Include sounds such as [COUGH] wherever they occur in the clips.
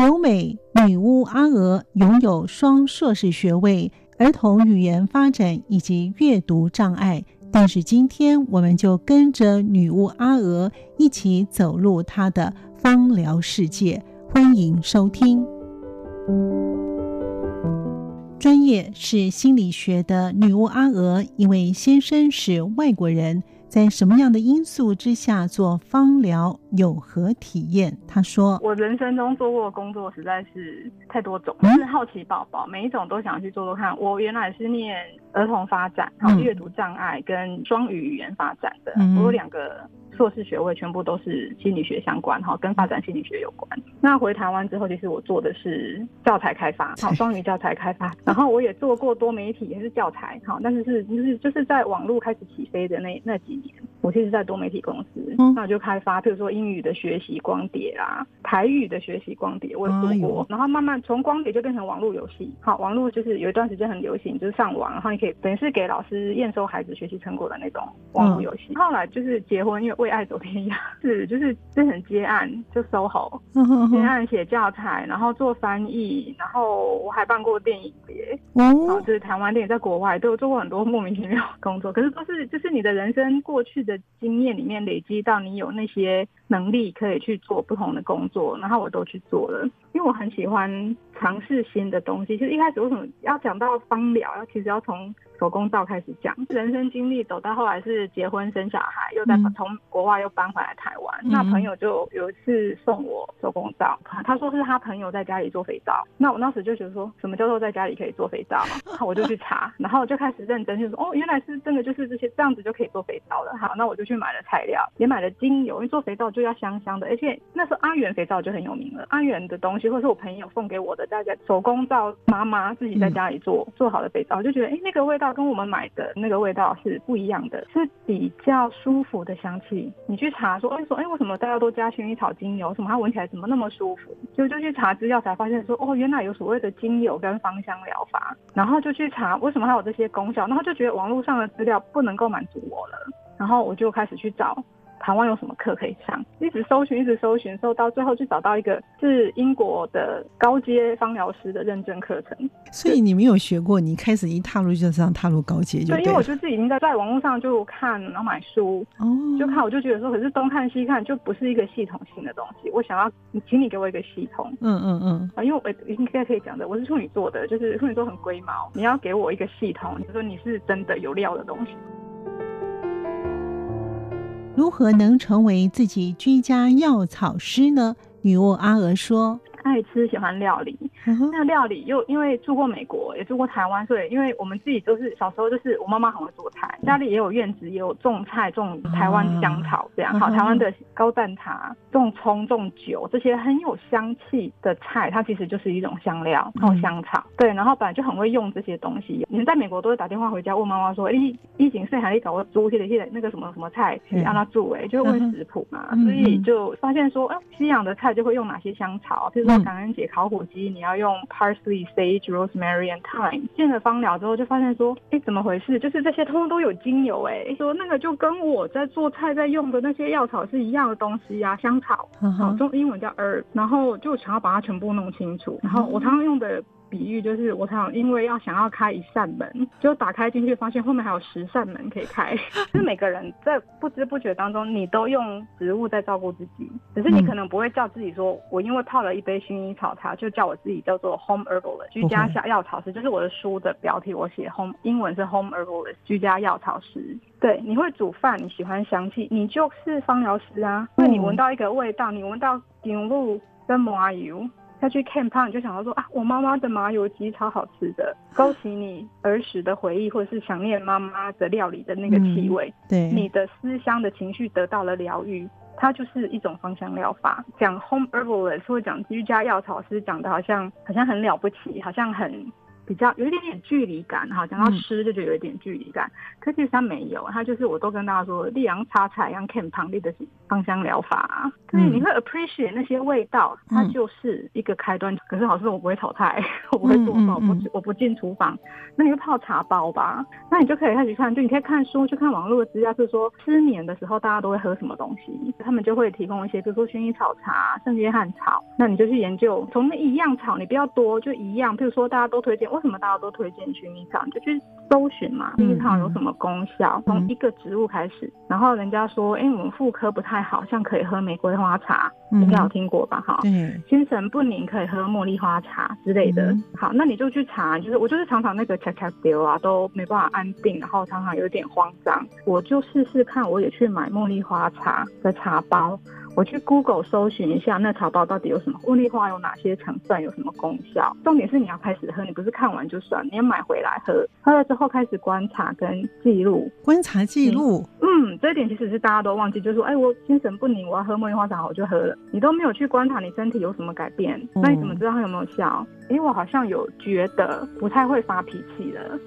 留美女巫阿娥拥有双硕士学位，儿童语言发展以及阅读障碍。但是今天，我们就跟着女巫阿娥一起走入她的芳疗世界。欢迎收听。专业是心理学的女巫阿娥，因为先生是外国人。在什么样的因素之下做芳疗有何体验？他说：“我人生中做过的工作实在是太多种，就是好奇宝宝，每一种都想去做做看。我原来是念儿童发展，然后阅读障碍跟双语语言发展的，我有两个。”硕士学位全部都是心理学相关哈，跟发展心理学有关。那回台湾之后，其实我做的是教材开发，好，[LAUGHS] 双语教材开发。然后我也做过多媒体，也是教材，好，但是是就是就是在网络开始起飞的那那几年，我其实在多媒体公司，嗯那我就开发，譬如说英语的学习光碟啦，台语的学习光碟，我也做过。然后慢慢从光碟就变成网络游戏，好，网络就是有一段时间很流行，就是上网，然后你可以等于是给老师验收孩子学习成果的那种网络游戏。后来就是结婚，因为为爱走天涯，[LAUGHS] 是就是就很接案，就 SOHO [LAUGHS] 接案写教材，然后做翻译，然后我还办过电影节，然后就是台湾电影在国外都有做过很多莫名其妙工作，可是都是就是你的人生过去的经验里面累积到你有那些能力可以去做不同的工作，然后我都去做了，因为我很喜欢尝试新的东西。就是一开始为什么要讲到芳疗，要其实要从手工皂开始讲，人生经历走到后来是结婚生小孩，又在从国外又搬回来台湾。嗯、那朋友就有一次送我手工皂，他说是他朋友在家里做肥皂。那我当时就觉得说什么叫做在家里可以做肥皂嘛？我就去查，[LAUGHS] 然后就开始认真就说哦，原来是真的就是这些这样子就可以做肥皂了。好，那我就去买了材料，也买了精油，因为做肥皂就要香香的，而且那时候阿元肥皂就很有名了。阿元的东西或者是我朋友送给我的，大家手工皂，妈妈自己在家里做、嗯、做好的肥皂，我就觉得哎、欸、那个味道。跟我们买的那个味道是不一样的，是比较舒服的香气。你去查说，哎说，哎为什么大家都加薰衣草精油？什么它闻起来怎么那么舒服？就就去查资料才发现说，哦，原来有所谓的精油跟芳香疗法。然后就去查为什么它有这些功效，然后就觉得网络上的资料不能够满足我了，然后我就开始去找。台湾有什么课可以上？一直搜寻，一直搜寻，搜到最后就找到一个是英国的高阶芳疗师的认证课程。所以你没有学过，你开始一踏入就这样踏入高阶就对。对，因为我就自己已经在在网络上就看，然后买书，哦，就看，我就觉得说，可是东看西看就不是一个系统性的东西。我想要你，请你给我一个系统。嗯嗯嗯。啊，因为我应该可以讲的，我是处女座的，就是处女座很龟毛，你要给我一个系统，你说你是真的有料的东西。如何能成为自己居家药草师呢？女巫阿娥说。爱吃喜欢料理，那料理又因为住过美国，也住过台湾，所以因为我们自己都是小时候就是我妈妈很会做菜，家里也有院子，也有种菜，种台湾香草这样。好，台湾的高蛋茶，种葱，种酒，这些很有香气的菜，它其实就是一种香料，然后香草。对，然后本来就很会用这些东西。你们在美国都会打电话回家问妈妈说，哎，疫情剩还得搞个猪，现在那个什么什么菜让他煮，哎，就会问食谱嘛，所以就发现说，哎，西洋的菜就会用哪些香草，譬如说。感恩节烤火鸡，你要用 parsley、sage、rosemary and thyme。见了芳疗之后，就发现说，哎，怎么回事？就是这些通通都有精油，哎，说那个就跟我在做菜在用的那些药草是一样的东西啊，香草，好，中英文叫 herb，然后就想要把它全部弄清楚。然后我常常用的。比喻就是我常常因为要想要开一扇门，就打开进去，发现后面还有十扇门可以开。[LAUGHS] 就是每个人在不知不觉当中，你都用植物在照顾自己，只是你可能不会叫自己说，我因为泡了一杯薰衣草茶，就叫我自己叫做 home herbalist 居家小药草师。就是我的书的标题，我写 home 英文是 home herbalist 居家药草师。对，你会煮饭，你喜欢香气，你就是芳疗师啊。因为你闻到一个味道，你闻到牛露跟麻油。再去看他，你就想到说啊，我妈妈的麻油鸡超好吃的，[LAUGHS] 勾起你儿时的回忆，或者是想念妈妈的料理的那个气味。嗯、对，你的思乡的情绪得到了疗愈。它就是一种芳香疗法。讲 home herbalist 或讲居家药草师，讲的好像好像很了不起，好像很。比较有一点点距离感哈，讲到湿就觉得有一点距离感，嗯、可其实它没有，它就是我都跟大家说，利阳插彩阳 camp 旁边的芳香疗法、啊，所以你会 appreciate 那些味道，它就是一个开端。嗯、可是老师我不会炒菜，[LAUGHS] 我不会做饭，我不我不进厨房，那你就泡茶包吧，那你就可以开始看，就你可以看书，去看网络的资料，就是说失眠的时候大家都会喝什么东西，他们就会提供一些，比如说薰衣草茶、圣约翰草，那你就去研究，从那一样草，你不要多，就一样，比如说大家都推荐。为什么大家都推荐薰衣草？你就去搜寻嘛，薰衣草有什么功效？从、嗯、一个植物开始，然后人家说，哎、欸，我们妇科不太好，像可以喝玫瑰花茶，应该有听过吧？哈，嗯，心神不宁可以喝茉莉花茶之类的。嗯、好，那你就去查，就是我就是常常那个恰恰丢啊，都没办法安定，然后常常有点慌张，我就试试看，我也去买茉莉花茶的茶包。我去 Google 搜寻一下，那草包到底有什么？茉莉花有哪些成分？有什么功效？重点是你要开始喝，你不是看完就算，你要买回来喝。喝了之后开始观察跟记录，观察记录。嗯，这一点其实是大家都忘记，就是说，哎，我精神不宁，我要喝茉莉花茶，我就喝了。你都没有去观察你身体有什么改变，嗯、那你怎么知道它有没有效？因为我好像有觉得不太会发脾气了。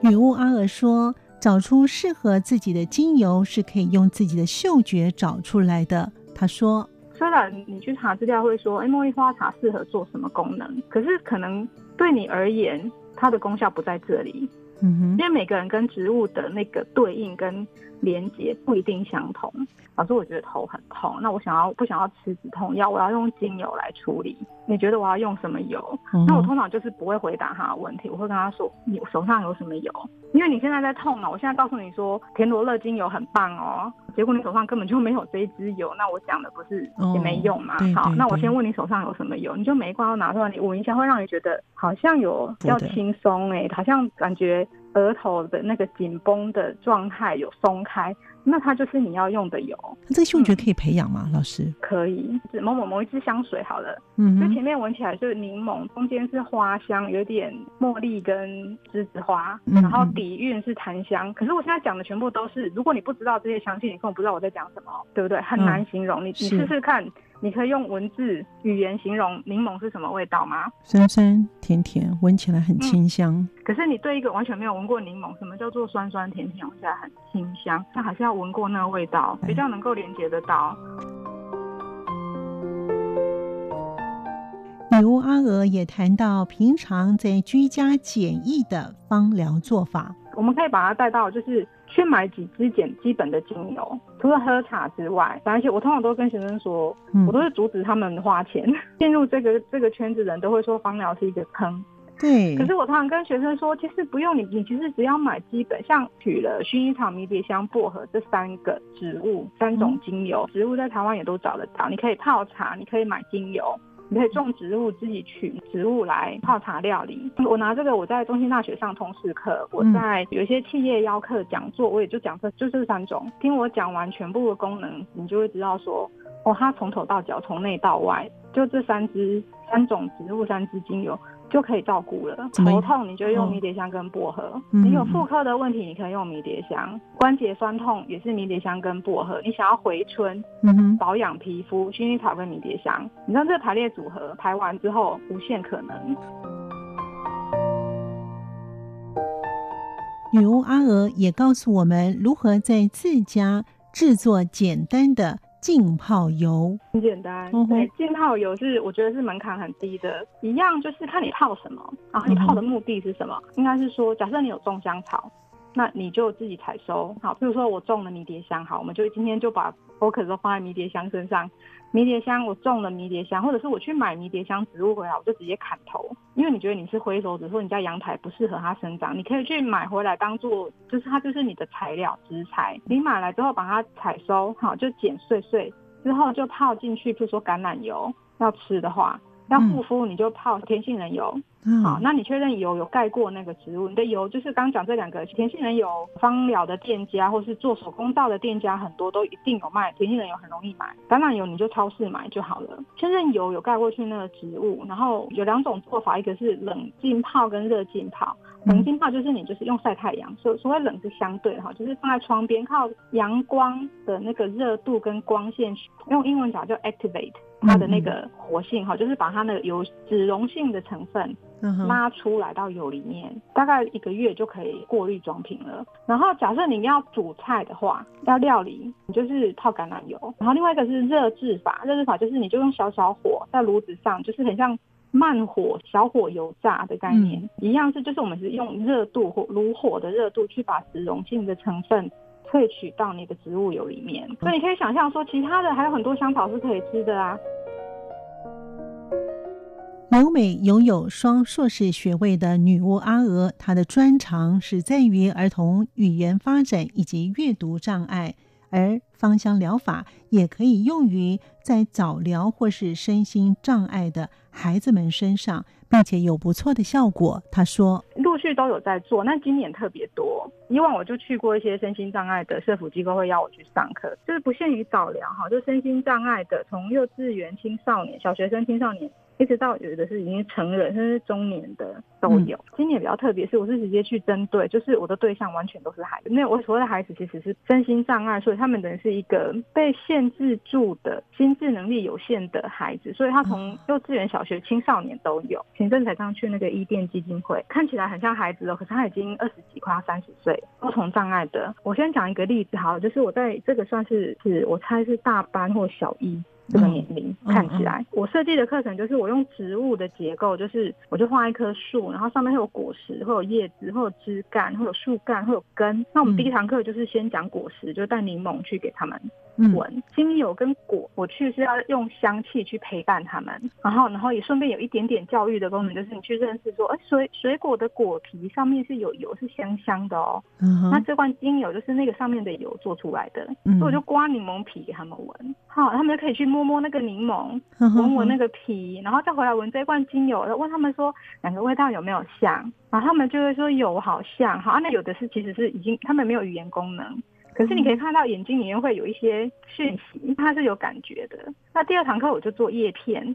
女巫阿娥说。找出适合自己的精油是可以用自己的嗅觉找出来的。他说：“虽然你去查资料会说，哎，茉莉花茶适合做什么功能，可是可能对你而言，它的功效不在这里。嗯哼，因为每个人跟植物的那个对应跟连接不一定相同。老师，我觉得头很痛，那我想要不想要吃止痛药？我要用精油来处理。你觉得我要用什么油？嗯、那我通常就是不会回答他的问题，我会跟他说，你手上有什么油？因为你现在在痛嘛，我现在告诉你说田螺乐精油很棒哦，结果你手上根本就没有这一支油，那我讲的不是也没用嘛？哦、好，那我先问你手上有什么油，你就每一罐都拿出来，你闻一下，会让你觉得好像有比较轻松哎，好像感觉额头的那个紧绷的状态有松开。那它就是你要用的油。那这个嗅觉可以培养吗，嗯、老师？可以，是某某某一支香水好了。嗯哼，就前面闻起来就是柠檬，中间是花香，有点茉莉跟栀子花，嗯、然后底蕴是檀香。可是我现在讲的全部都是，如果你不知道这些香气，你根本不知道我在讲什么，对不对？很难形容。嗯、你你试试看。你可以用文字语言形容柠檬是什么味道吗？酸酸甜甜，闻起来很清香。嗯。可是你对一个完全没有闻过柠檬，什么叫做酸酸甜甜，闻起来很清香？那还是要闻过那个味道，比较能够连接得到。女巫阿娥也谈到平常在居家简易的芳疗做法，我们可以把它带到就是。去买几支简基本的精油，除了喝茶之外，而且我通常都跟学生说，嗯、我都是阻止他们花钱 [LAUGHS] 进入这个这个圈子。人都会说芳疗是一个坑，对。可是我通常跟学生说，其实不用你，你其实只要买基本，像取了薰衣草、迷迭香、薄荷这三个植物，三种精油，嗯、植物在台湾也都找得到。你可以泡茶，你可以买精油。你可以种植物，自己取植物来泡茶料理。我拿这个，我在中兴大学上通识课，我在有一些企业邀课讲座，我也就讲这就这三种。听我讲完全部的功能，你就会知道说，哦，它从头到脚，从内到外，就这三支三种植物，三支精油。就可以照顾了。头痛你就用迷迭香跟薄荷。哦、你有妇科的问题，你可以用迷迭香。嗯、关节酸痛也是迷迭香跟薄荷。你想要回春、嗯、哼保养皮肤，薰衣草跟迷迭香。你知道这个排列组合排完之后，无限可能。女巫阿娥也告诉我们如何在自家制作简单的。浸泡油很简单，对，浸泡油是我觉得是门槛很低的，一样就是看你泡什么，然后你泡的目的是什么？应该是说，假设你有种香草，那你就自己采收，好，比如说我种了迷迭香，好，我们就今天就把 focus 都放在迷迭香身上。迷迭香，我种了迷迭香，或者是我去买迷迭香植物回来，我就直接砍头，因为你觉得你是灰手指，或你在阳台不适合它生长，你可以去买回来当做，就是它就是你的材料植材。你买来之后把它采收好，就剪碎碎，之后就泡进去，比如说橄榄油，要吃的话。要护肤，你就泡甜杏仁油。嗯、好，那你确认油有盖过那个植物，你的油就是刚讲这两个甜杏仁油，芳疗的店家或是做手工皂的店家很多都一定有卖，甜杏仁油很容易买。橄榄油你就超市买就好了。确认油有盖过去那个植物，然后有两种做法，一个是冷浸泡跟热浸泡。冷浸泡就是你就是用晒太阳，所所谓冷是相对哈，就是放在窗边靠阳光的那个热度跟光线，用英文讲叫 activate 它的那个活性哈，就是把它那个有脂溶性的成分拉出来到油里面，大概一个月就可以过滤装瓶了。然后假设你要煮菜的话，要料理，你就是泡橄榄油。然后另外一个是热制法，热制法就是你就用小小火在炉子上，就是很像。慢火、小火油炸的概念，嗯、一样是，就是我们是用热度或炉火的热度去把脂溶性的成分萃取到你的植物油里面。所以你可以想象说，其他的还有很多香草是可以吃的啊。留美拥有双硕士学位的女巫阿娥，她的专长是在于儿童语言发展以及阅读障碍。而芳香疗法也可以用于在早疗或是身心障碍的孩子们身上，并且有不错的效果。他说，陆续都有在做，那今年特别多。以往我就去过一些身心障碍的社福机构，会邀我去上课，就是不限于早疗哈，就身心障碍的，从幼稚园、青少年、小学生、青少年。一直到有的是已经成人，甚至中年的都有。今年比较特别，是我是直接去针对，就是我的对象完全都是孩子。那我所谓的孩子其实是身心障碍，所以他们等于是一个被限制住的心智能力有限的孩子。所以他从幼稚园、小学、青少年都有。前阵才刚去那个伊甸基金会，看起来很像孩子哦，可是他已经二十几，快要三十岁，不同障碍的。我先讲一个例子，好，就是我在这个算是是我猜是大班或小一。这个年龄看起来，我设计的课程就是我用植物的结构，就是我就画一棵树，然后上面会有果实，会有叶子，会有枝干，会有树干，会有根。那我们第一堂课就是先讲果实，就带柠檬去给他们闻精油跟果，我去是要用香气去陪伴他们，然后然后也顺便有一点点教育的功能，就是你去认识说，哎，水水果的果皮上面是有油，是香香的哦。那这罐精油就是那个上面的油做出来的，所以我就刮柠檬皮给他们闻，好，他们就可以去摸。摸摸那个柠檬，闻闻那个皮，然后再回来闻这一罐精油，问他们说两个味道有没有像，然后他们就会说有，好像，好，那有的是其实是已经他们没有语言功能，可是你可以看到眼睛里面会有一些讯息，它是有感觉的。那第二堂课我就做叶片，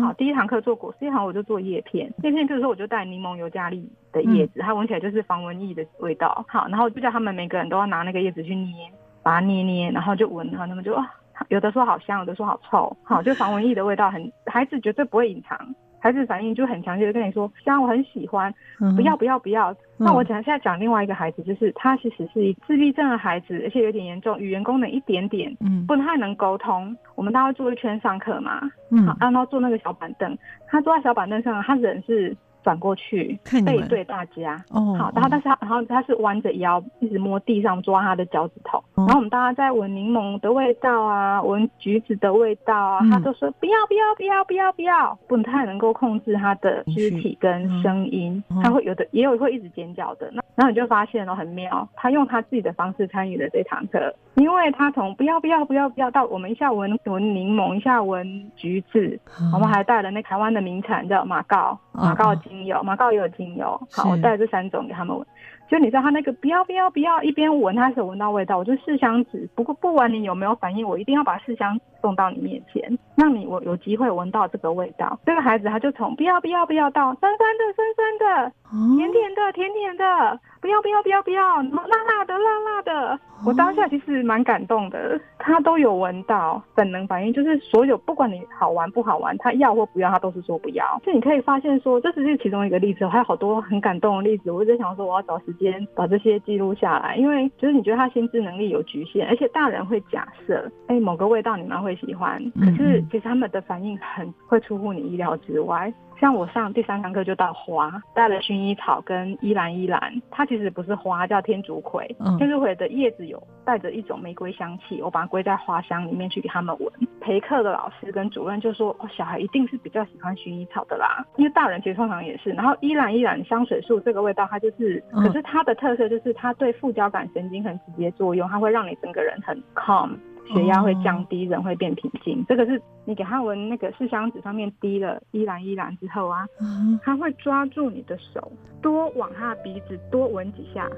好，第一堂课做果实，第一堂我就做叶片，叶片就是说我就带柠檬尤加利的叶子，它闻起来就是防蚊液的味道，好，然后就叫他们每个人都要拿那个叶子去捏，把它捏捏，然后就闻，然后他们就啊。有的说好香，有的说好臭，好，就防蚊液的味道很，孩子绝对不会隐藏，孩子反应就很强烈的跟你说香，我很喜欢，不要不要不要。那我讲现在讲另外一个孩子，就是他其实是一自闭症的孩子，而且有点严重，语言功能一点点，嗯，不太能沟通。我们大家坐一圈上课嘛，嗯，然后坐那个小板凳，他坐在小板凳上，他人是。转过去，背对大家。哦，好，然后但是他，然后他是弯着腰，一直摸地上，抓他的脚趾头。哦、然后我们大家在闻柠檬的味道啊，闻橘子的味道啊，嗯、他都说不要不要不要不要不要，不太能够控制他的肢体跟声音，嗯、他会有的也有会一直尖叫的。那然后你就发现了，很妙，他用他自己的方式参与了这堂课。因为他从不要不要不要不要到我们一下闻闻柠檬，一下闻橘子，嗯、我们还带了那台湾的名产叫马告，马告精油，马告也有精油。好，我带这三种给他们闻。就你知道他那个不要不要不要，一边闻他是闻到味道，我就试香纸。不过不管你有没有反应，我一定要把试香送到你面前，让你我有机会闻到这个味道。这个孩子他就从不要不要不要到酸酸的酸酸的，甜甜的甜甜的。不要不要不要不要，辣辣的辣辣的，我当下其实蛮感动的，他都有闻到，本能反应就是所有不管你好玩不好玩，他要或不要，他都是说不要。就你可以发现说，这只是其中一个例子，还有好多很感动的例子。我一直想说，我要找时间把这些记录下来，因为就是你觉得他心智能力有局限，而且大人会假设，哎，某个味道你们会喜欢，可是其实他们的反应很会出乎你意料之外。像我上第三堂课就到花，带了薰衣草跟依兰依兰，它其实不是花，叫天竺葵。天竺葵的叶子有带着一种玫瑰香气，我把它归在花香里面去给他们闻。陪课的老师跟主任就说：“哦，小孩一定是比较喜欢薰衣草的啦，因为大人其实通常也是。”然后依兰依兰香水树这个味道，它就是，可是它的特色就是它对副交感神经很直接作用，它会让你整个人很 calm。血压会降低，人会变平静。Oh. 这个是你给他闻那个试香纸上面滴了依兰依兰之后啊，uh. 他会抓住你的手，多往他的鼻子多闻几下。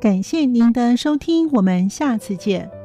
感谢您的收听，我们下次见。